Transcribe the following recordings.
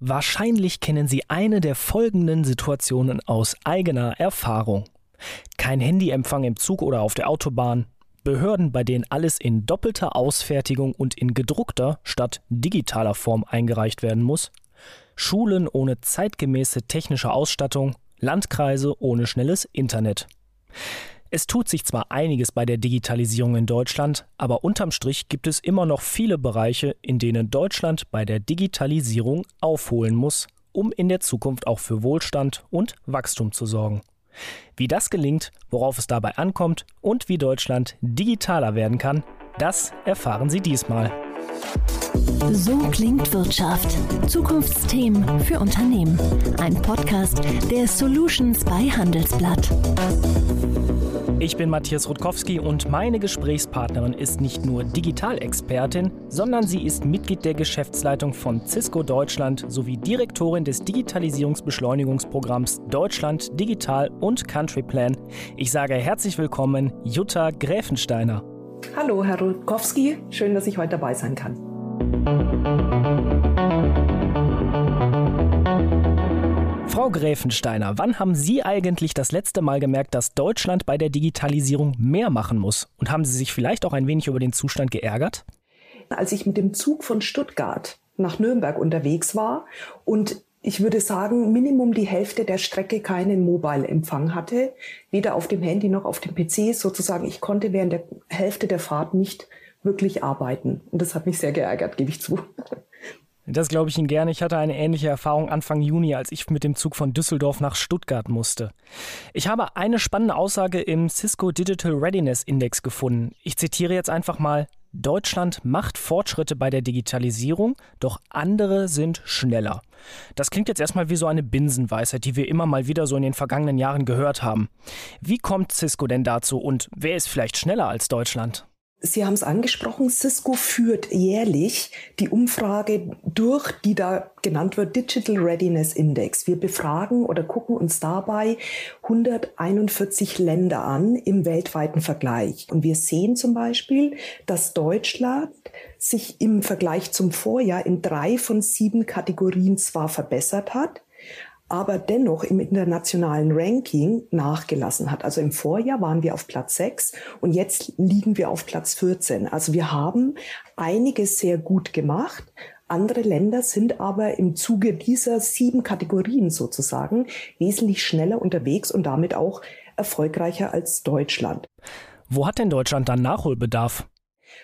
Wahrscheinlich kennen Sie eine der folgenden Situationen aus eigener Erfahrung. Kein Handyempfang im Zug oder auf der Autobahn, Behörden, bei denen alles in doppelter Ausfertigung und in gedruckter statt digitaler Form eingereicht werden muss, Schulen ohne zeitgemäße technische Ausstattung, Landkreise ohne schnelles Internet. Es tut sich zwar einiges bei der Digitalisierung in Deutschland, aber unterm Strich gibt es immer noch viele Bereiche, in denen Deutschland bei der Digitalisierung aufholen muss, um in der Zukunft auch für Wohlstand und Wachstum zu sorgen. Wie das gelingt, worauf es dabei ankommt und wie Deutschland digitaler werden kann, das erfahren Sie diesmal. So klingt Wirtschaft. Zukunftsthemen für Unternehmen. Ein Podcast der Solutions bei Handelsblatt. Ich bin Matthias Rutkowski und meine Gesprächspartnerin ist nicht nur Digitalexpertin, sondern sie ist Mitglied der Geschäftsleitung von Cisco Deutschland sowie Direktorin des Digitalisierungsbeschleunigungsprogramms Deutschland Digital und Country Plan. Ich sage herzlich willkommen, Jutta Gräfensteiner. Hallo, Herr Rutkowski, schön, dass ich heute dabei sein kann. Frau Gräfensteiner, wann haben Sie eigentlich das letzte Mal gemerkt, dass Deutschland bei der Digitalisierung mehr machen muss? Und haben Sie sich vielleicht auch ein wenig über den Zustand geärgert? Als ich mit dem Zug von Stuttgart nach Nürnberg unterwegs war und ich würde sagen, Minimum die Hälfte der Strecke keinen Mobile-Empfang hatte, weder auf dem Handy noch auf dem PC sozusagen. Ich konnte während der Hälfte der Fahrt nicht wirklich arbeiten. Und das hat mich sehr geärgert, gebe ich zu. Das glaube ich Ihnen gerne. Ich hatte eine ähnliche Erfahrung Anfang Juni, als ich mit dem Zug von Düsseldorf nach Stuttgart musste. Ich habe eine spannende Aussage im Cisco Digital Readiness Index gefunden. Ich zitiere jetzt einfach mal. Deutschland macht Fortschritte bei der Digitalisierung, doch andere sind schneller. Das klingt jetzt erstmal wie so eine Binsenweisheit, die wir immer mal wieder so in den vergangenen Jahren gehört haben. Wie kommt Cisco denn dazu und wer ist vielleicht schneller als Deutschland? Sie haben es angesprochen, Cisco führt jährlich die Umfrage durch, die da genannt wird Digital Readiness Index. Wir befragen oder gucken uns dabei 141 Länder an im weltweiten Vergleich. Und wir sehen zum Beispiel, dass Deutschland sich im Vergleich zum Vorjahr in drei von sieben Kategorien zwar verbessert hat, aber dennoch im internationalen Ranking nachgelassen hat. Also im Vorjahr waren wir auf Platz 6 und jetzt liegen wir auf Platz 14. Also wir haben einiges sehr gut gemacht. Andere Länder sind aber im Zuge dieser sieben Kategorien sozusagen wesentlich schneller unterwegs und damit auch erfolgreicher als Deutschland. Wo hat denn Deutschland dann Nachholbedarf?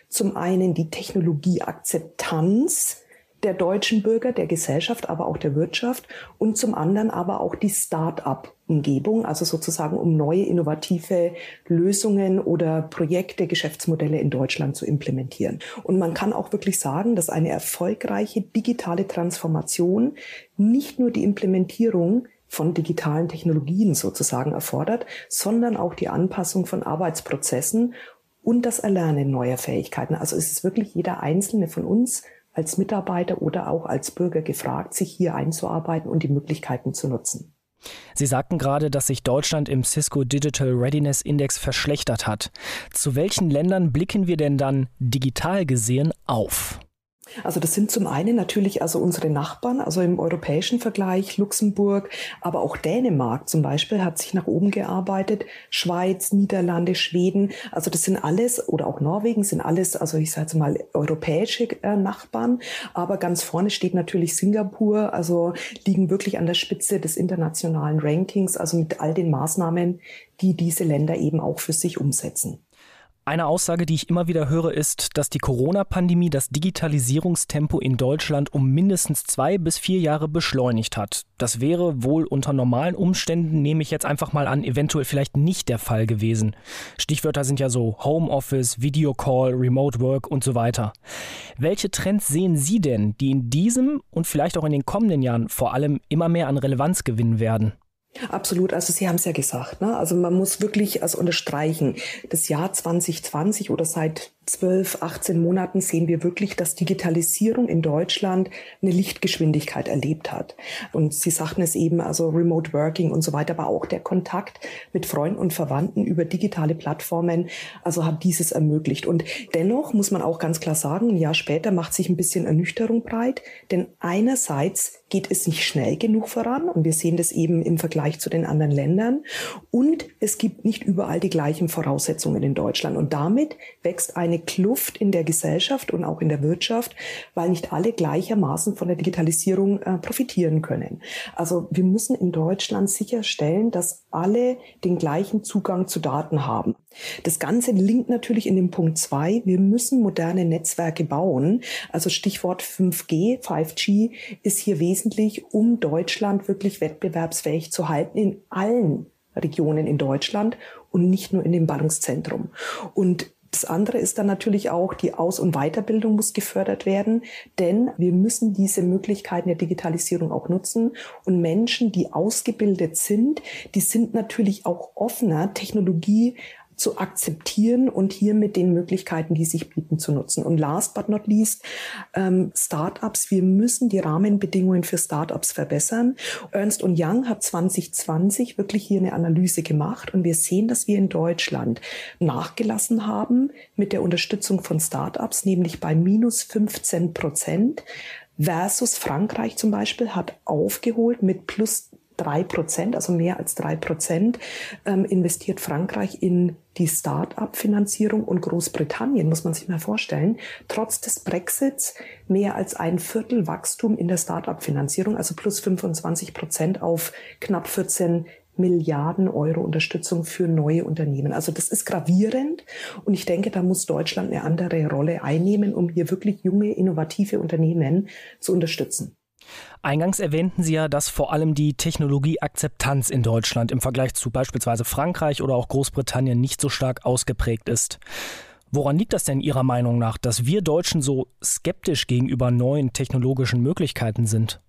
Zum einen die Technologieakzeptanz der deutschen Bürger, der Gesellschaft, aber auch der Wirtschaft und zum anderen aber auch die Start-up-Umgebung, also sozusagen um neue innovative Lösungen oder Projekte, Geschäftsmodelle in Deutschland zu implementieren. Und man kann auch wirklich sagen, dass eine erfolgreiche digitale Transformation nicht nur die Implementierung von digitalen Technologien sozusagen erfordert, sondern auch die Anpassung von Arbeitsprozessen und das Erlernen neuer Fähigkeiten. Also es ist wirklich jeder Einzelne von uns als Mitarbeiter oder auch als Bürger gefragt, sich hier einzuarbeiten und die Möglichkeiten zu nutzen. Sie sagten gerade, dass sich Deutschland im Cisco Digital Readiness Index verschlechtert hat. Zu welchen Ländern blicken wir denn dann digital gesehen auf? Also das sind zum einen natürlich also unsere Nachbarn, also im europäischen Vergleich Luxemburg, aber auch Dänemark zum Beispiel hat sich nach oben gearbeitet, Schweiz, Niederlande, Schweden, also das sind alles oder auch Norwegen sind alles, also ich sage mal europäische äh, Nachbarn, aber ganz vorne steht natürlich Singapur, also liegen wirklich an der Spitze des internationalen Rankings, also mit all den Maßnahmen, die diese Länder eben auch für sich umsetzen. Eine Aussage, die ich immer wieder höre, ist, dass die Corona-Pandemie das Digitalisierungstempo in Deutschland um mindestens zwei bis vier Jahre beschleunigt hat. Das wäre wohl unter normalen Umständen, nehme ich jetzt einfach mal an, eventuell vielleicht nicht der Fall gewesen. Stichwörter sind ja so Homeoffice, Videocall, Remote Work und so weiter. Welche Trends sehen Sie denn, die in diesem und vielleicht auch in den kommenden Jahren vor allem immer mehr an Relevanz gewinnen werden? Absolut, also Sie haben es ja gesagt. Ne? Also man muss wirklich also unterstreichen, das Jahr 2020 oder seit 12, 18 Monaten sehen wir wirklich, dass Digitalisierung in Deutschland eine Lichtgeschwindigkeit erlebt hat. Und Sie sagten es eben, also Remote Working und so weiter, aber auch der Kontakt mit Freunden und Verwandten über digitale Plattformen, also hat dieses ermöglicht. Und dennoch muss man auch ganz klar sagen, ein Jahr später macht sich ein bisschen Ernüchterung breit, denn einerseits geht es nicht schnell genug voran und wir sehen das eben im Vergleich zu den anderen Ländern und es gibt nicht überall die gleichen Voraussetzungen in Deutschland und damit wächst eine Kluft in der Gesellschaft und auch in der Wirtschaft, weil nicht alle gleichermaßen von der Digitalisierung äh, profitieren können. Also wir müssen in Deutschland sicherstellen, dass alle den gleichen Zugang zu Daten haben. Das Ganze linkt natürlich in dem Punkt zwei. Wir müssen moderne Netzwerke bauen. Also Stichwort 5G, 5G ist hier wesentlich, um Deutschland wirklich wettbewerbsfähig zu halten in allen Regionen in Deutschland und nicht nur in dem Ballungszentrum. Und das andere ist dann natürlich auch, die Aus- und Weiterbildung muss gefördert werden, denn wir müssen diese Möglichkeiten der Digitalisierung auch nutzen. Und Menschen, die ausgebildet sind, die sind natürlich auch offener, Technologie zu akzeptieren und hier mit den Möglichkeiten, die sich bieten, zu nutzen. Und last but not least, ähm, Startups. Wir müssen die Rahmenbedingungen für Startups verbessern. Ernst Young hat 2020 wirklich hier eine Analyse gemacht und wir sehen, dass wir in Deutschland nachgelassen haben mit der Unterstützung von Startups, nämlich bei minus 15 Prozent versus Frankreich zum Beispiel hat aufgeholt mit plus drei Prozent, also mehr als drei Prozent, ähm, investiert Frankreich in die Start-up-Finanzierung und Großbritannien, muss man sich mal vorstellen, trotz des Brexits mehr als ein Viertel Wachstum in der Start-up-Finanzierung, also plus 25 Prozent auf knapp 14 Milliarden Euro Unterstützung für neue Unternehmen. Also das ist gravierend und ich denke, da muss Deutschland eine andere Rolle einnehmen, um hier wirklich junge, innovative Unternehmen zu unterstützen. Eingangs erwähnten Sie ja, dass vor allem die Technologieakzeptanz in Deutschland im Vergleich zu beispielsweise Frankreich oder auch Großbritannien nicht so stark ausgeprägt ist. Woran liegt das denn Ihrer Meinung nach, dass wir Deutschen so skeptisch gegenüber neuen technologischen Möglichkeiten sind?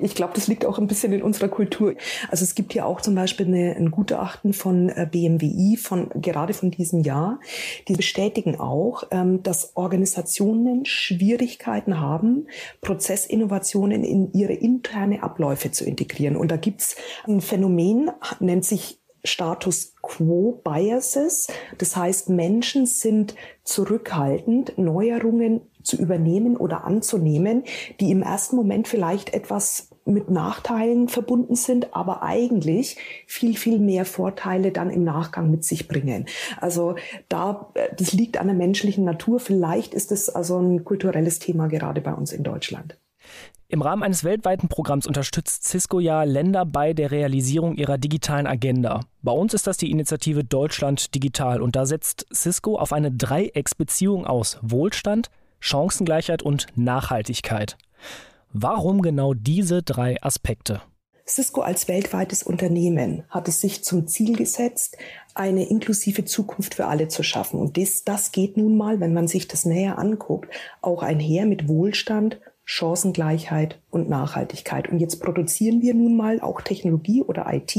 Ich glaube, das liegt auch ein bisschen in unserer Kultur. Also es gibt hier auch zum Beispiel eine, ein Gutachten von äh, BMWI von gerade von diesem Jahr. Die bestätigen auch, ähm, dass Organisationen Schwierigkeiten haben, Prozessinnovationen in ihre interne Abläufe zu integrieren. Und da gibt's ein Phänomen, nennt sich Status Quo Biases. Das heißt, Menschen sind zurückhaltend, Neuerungen zu übernehmen oder anzunehmen, die im ersten Moment vielleicht etwas mit Nachteilen verbunden sind, aber eigentlich viel, viel mehr Vorteile dann im Nachgang mit sich bringen. Also da, das liegt an der menschlichen Natur. Vielleicht ist es also ein kulturelles Thema gerade bei uns in Deutschland. Im Rahmen eines weltweiten Programms unterstützt Cisco ja Länder bei der Realisierung ihrer digitalen Agenda. Bei uns ist das die Initiative Deutschland Digital und da setzt Cisco auf eine Dreiecksbeziehung aus Wohlstand, Chancengleichheit und Nachhaltigkeit. Warum genau diese drei Aspekte? Cisco als weltweites Unternehmen hat es sich zum Ziel gesetzt, eine inklusive Zukunft für alle zu schaffen. Und das, das geht nun mal, wenn man sich das näher anguckt, auch einher mit Wohlstand, Chancengleichheit und Nachhaltigkeit. Und jetzt produzieren wir nun mal auch Technologie oder IT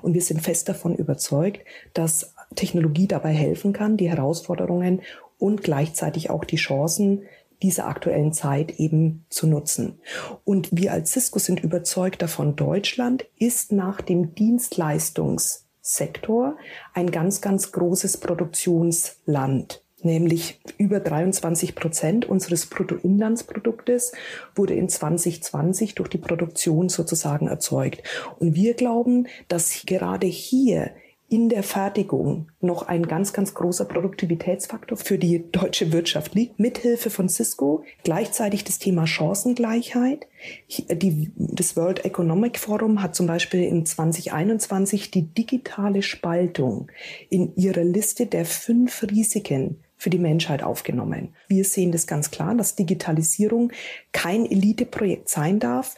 und wir sind fest davon überzeugt, dass Technologie dabei helfen kann, die Herausforderungen und gleichzeitig auch die Chancen dieser aktuellen Zeit eben zu nutzen. Und wir als Cisco sind überzeugt davon, Deutschland ist nach dem Dienstleistungssektor ein ganz, ganz großes Produktionsland nämlich über 23 Prozent unseres Bruttoinlandsproduktes wurde in 2020 durch die Produktion sozusagen erzeugt. Und wir glauben, dass gerade hier in der Fertigung noch ein ganz, ganz großer Produktivitätsfaktor für die deutsche Wirtschaft liegt. Mithilfe von Cisco gleichzeitig das Thema Chancengleichheit. Die, das World Economic Forum hat zum Beispiel in 2021 die digitale Spaltung in ihrer Liste der fünf Risiken für die Menschheit aufgenommen. Wir sehen das ganz klar, dass Digitalisierung kein Eliteprojekt sein darf,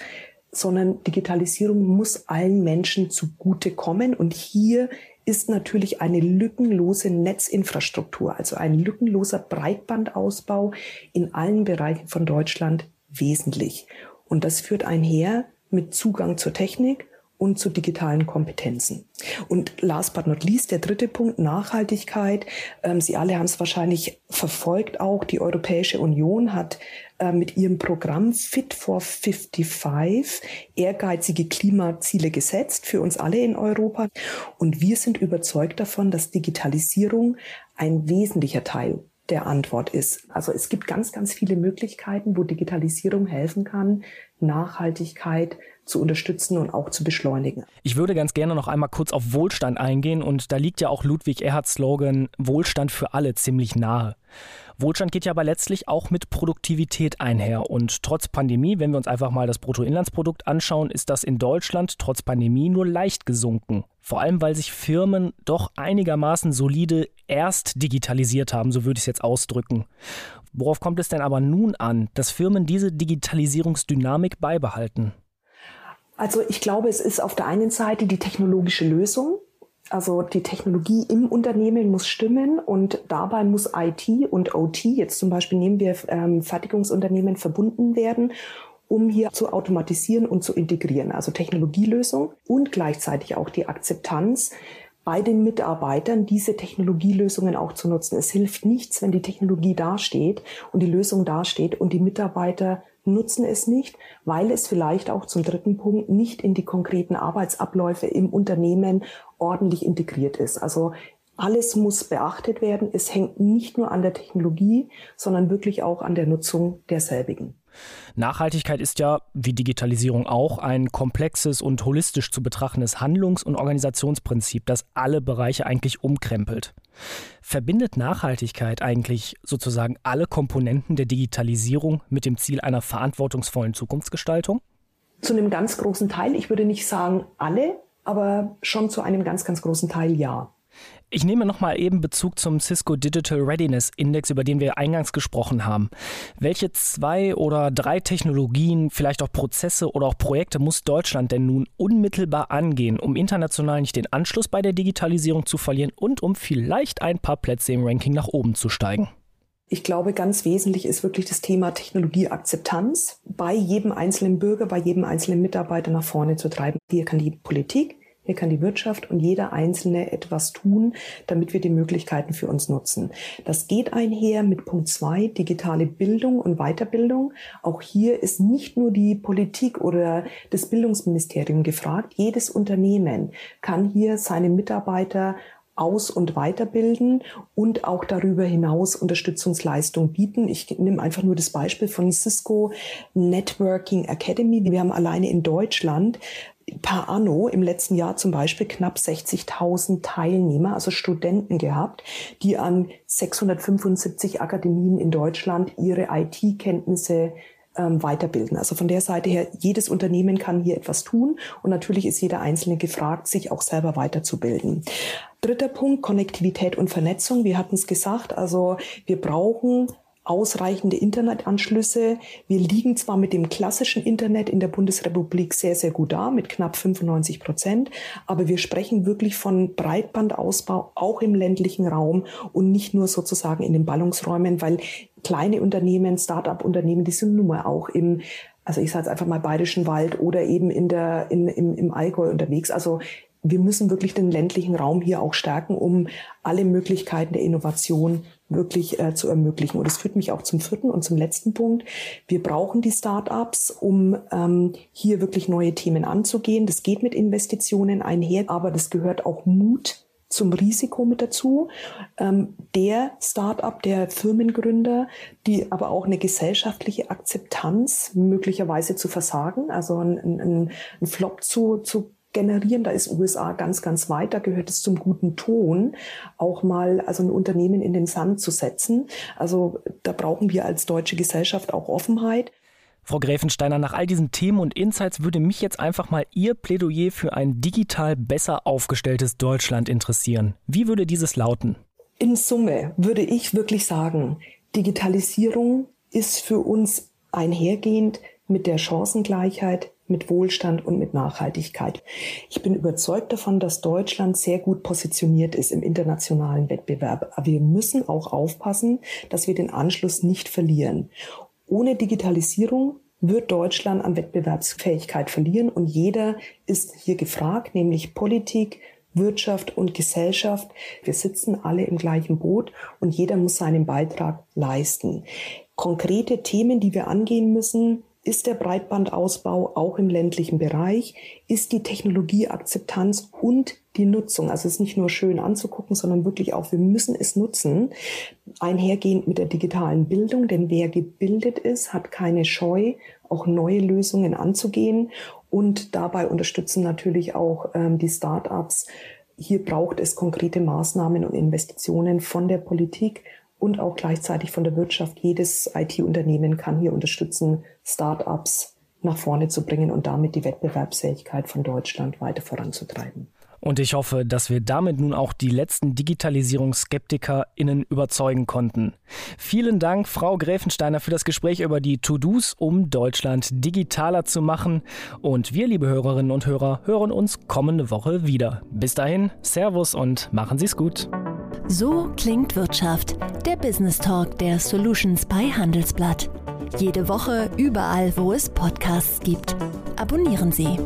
sondern Digitalisierung muss allen Menschen zugutekommen. Und hier ist natürlich eine lückenlose Netzinfrastruktur, also ein lückenloser Breitbandausbau in allen Bereichen von Deutschland wesentlich. Und das führt einher mit Zugang zur Technik und zu digitalen Kompetenzen. Und last but not least, der dritte Punkt, Nachhaltigkeit. Ähm, Sie alle haben es wahrscheinlich verfolgt auch. Die Europäische Union hat äh, mit ihrem Programm Fit for 55 ehrgeizige Klimaziele gesetzt für uns alle in Europa. Und wir sind überzeugt davon, dass Digitalisierung ein wesentlicher Teil der Antwort ist. Also es gibt ganz, ganz viele Möglichkeiten, wo Digitalisierung helfen kann, Nachhaltigkeit zu unterstützen und auch zu beschleunigen. Ich würde ganz gerne noch einmal kurz auf Wohlstand eingehen und da liegt ja auch Ludwig Erhards Slogan Wohlstand für alle ziemlich nahe. Wohlstand geht ja aber letztlich auch mit Produktivität einher. Und trotz Pandemie, wenn wir uns einfach mal das Bruttoinlandsprodukt anschauen, ist das in Deutschland trotz Pandemie nur leicht gesunken. Vor allem, weil sich Firmen doch einigermaßen solide erst digitalisiert haben, so würde ich es jetzt ausdrücken. Worauf kommt es denn aber nun an, dass Firmen diese Digitalisierungsdynamik beibehalten? Also ich glaube, es ist auf der einen Seite die technologische Lösung. Also die Technologie im Unternehmen muss stimmen und dabei muss IT und OT, jetzt zum Beispiel nehmen wir ähm, Fertigungsunternehmen, verbunden werden, um hier zu automatisieren und zu integrieren. Also Technologielösung und gleichzeitig auch die Akzeptanz bei den Mitarbeitern, diese Technologielösungen auch zu nutzen. Es hilft nichts, wenn die Technologie dasteht und die Lösung dasteht und die Mitarbeiter nutzen es nicht, weil es vielleicht auch zum dritten Punkt nicht in die konkreten Arbeitsabläufe im Unternehmen ordentlich integriert ist. Also alles muss beachtet werden. Es hängt nicht nur an der Technologie, sondern wirklich auch an der Nutzung derselbigen. Nachhaltigkeit ist ja, wie Digitalisierung auch, ein komplexes und holistisch zu betrachtendes Handlungs- und Organisationsprinzip, das alle Bereiche eigentlich umkrempelt. Verbindet Nachhaltigkeit eigentlich sozusagen alle Komponenten der Digitalisierung mit dem Ziel einer verantwortungsvollen Zukunftsgestaltung? Zu einem ganz großen Teil, ich würde nicht sagen alle, aber schon zu einem ganz, ganz großen Teil ja. Ich nehme nochmal eben Bezug zum Cisco Digital Readiness Index, über den wir eingangs gesprochen haben. Welche zwei oder drei Technologien, vielleicht auch Prozesse oder auch Projekte muss Deutschland denn nun unmittelbar angehen, um international nicht den Anschluss bei der Digitalisierung zu verlieren und um vielleicht ein paar Plätze im Ranking nach oben zu steigen? Ich glaube, ganz wesentlich ist wirklich das Thema Technologieakzeptanz bei jedem einzelnen Bürger, bei jedem einzelnen Mitarbeiter nach vorne zu treiben. Hier kann die Politik, hier kann die Wirtschaft und jeder Einzelne etwas tun, damit wir die Möglichkeiten für uns nutzen. Das geht einher mit Punkt zwei, digitale Bildung und Weiterbildung. Auch hier ist nicht nur die Politik oder das Bildungsministerium gefragt. Jedes Unternehmen kann hier seine Mitarbeiter aus- und weiterbilden und auch darüber hinaus Unterstützungsleistung bieten. Ich nehme einfach nur das Beispiel von Cisco Networking Academy. Wir haben alleine in Deutschland per anno im letzten Jahr zum Beispiel knapp 60.000 Teilnehmer, also Studenten gehabt, die an 675 Akademien in Deutschland ihre IT-Kenntnisse ähm, weiterbilden. Also von der Seite her, jedes Unternehmen kann hier etwas tun und natürlich ist jeder Einzelne gefragt, sich auch selber weiterzubilden. Dritter Punkt, Konnektivität und Vernetzung. Wir hatten es gesagt, also wir brauchen ausreichende Internetanschlüsse. Wir liegen zwar mit dem klassischen Internet in der Bundesrepublik sehr, sehr gut da, mit knapp 95 Prozent, aber wir sprechen wirklich von Breitbandausbau auch im ländlichen Raum und nicht nur sozusagen in den Ballungsräumen, weil kleine Unternehmen, Start-up-Unternehmen, die sind nun mal auch im also ich sage jetzt einfach mal Bayerischen Wald oder eben in der, in, im, im Allgäu unterwegs. Also wir müssen wirklich den ländlichen Raum hier auch stärken, um alle Möglichkeiten der Innovation wirklich äh, zu ermöglichen. Und das führt mich auch zum vierten und zum letzten Punkt. Wir brauchen die Start-ups, um ähm, hier wirklich neue Themen anzugehen. Das geht mit Investitionen einher, aber das gehört auch Mut zum Risiko mit dazu. Ähm, der Start-up, der Firmengründer, die aber auch eine gesellschaftliche Akzeptanz möglicherweise zu versagen, also ein, ein, Flop zu, zu generieren. Da ist USA ganz, ganz weit. Da gehört es zum guten Ton, auch mal also ein Unternehmen in den Sand zu setzen. Also da brauchen wir als deutsche Gesellschaft auch Offenheit. Frau Gräfensteiner, nach all diesen Themen und Insights würde mich jetzt einfach mal Ihr Plädoyer für ein digital besser aufgestelltes Deutschland interessieren. Wie würde dieses lauten? In Summe würde ich wirklich sagen, Digitalisierung ist für uns einhergehend mit der Chancengleichheit, mit Wohlstand und mit Nachhaltigkeit. Ich bin überzeugt davon, dass Deutschland sehr gut positioniert ist im internationalen Wettbewerb. Aber wir müssen auch aufpassen, dass wir den Anschluss nicht verlieren. Ohne Digitalisierung wird Deutschland an Wettbewerbsfähigkeit verlieren. Und jeder ist hier gefragt, nämlich Politik, Wirtschaft und Gesellschaft. Wir sitzen alle im gleichen Boot und jeder muss seinen Beitrag leisten. Konkrete Themen, die wir angehen müssen, ist der Breitbandausbau auch im ländlichen Bereich? Ist die Technologieakzeptanz und die Nutzung, also es ist nicht nur schön anzugucken, sondern wirklich auch, wir müssen es nutzen, einhergehend mit der digitalen Bildung, denn wer gebildet ist, hat keine Scheu, auch neue Lösungen anzugehen und dabei unterstützen natürlich auch ähm, die Start-ups. Hier braucht es konkrete Maßnahmen und Investitionen von der Politik und auch gleichzeitig von der Wirtschaft. Jedes IT-Unternehmen kann hier unterstützen, Start-ups nach vorne zu bringen und damit die Wettbewerbsfähigkeit von Deutschland weiter voranzutreiben. Und ich hoffe, dass wir damit nun auch die letzten DigitalisierungsskeptikerInnen überzeugen konnten. Vielen Dank, Frau Gräfensteiner, für das Gespräch über die To-Dos, um Deutschland digitaler zu machen. Und wir, liebe Hörerinnen und Hörer, hören uns kommende Woche wieder. Bis dahin, Servus und machen Sie es gut. So klingt Wirtschaft, der Business Talk der Solutions bei Handelsblatt. Jede Woche überall, wo es Podcasts gibt. Abonnieren Sie.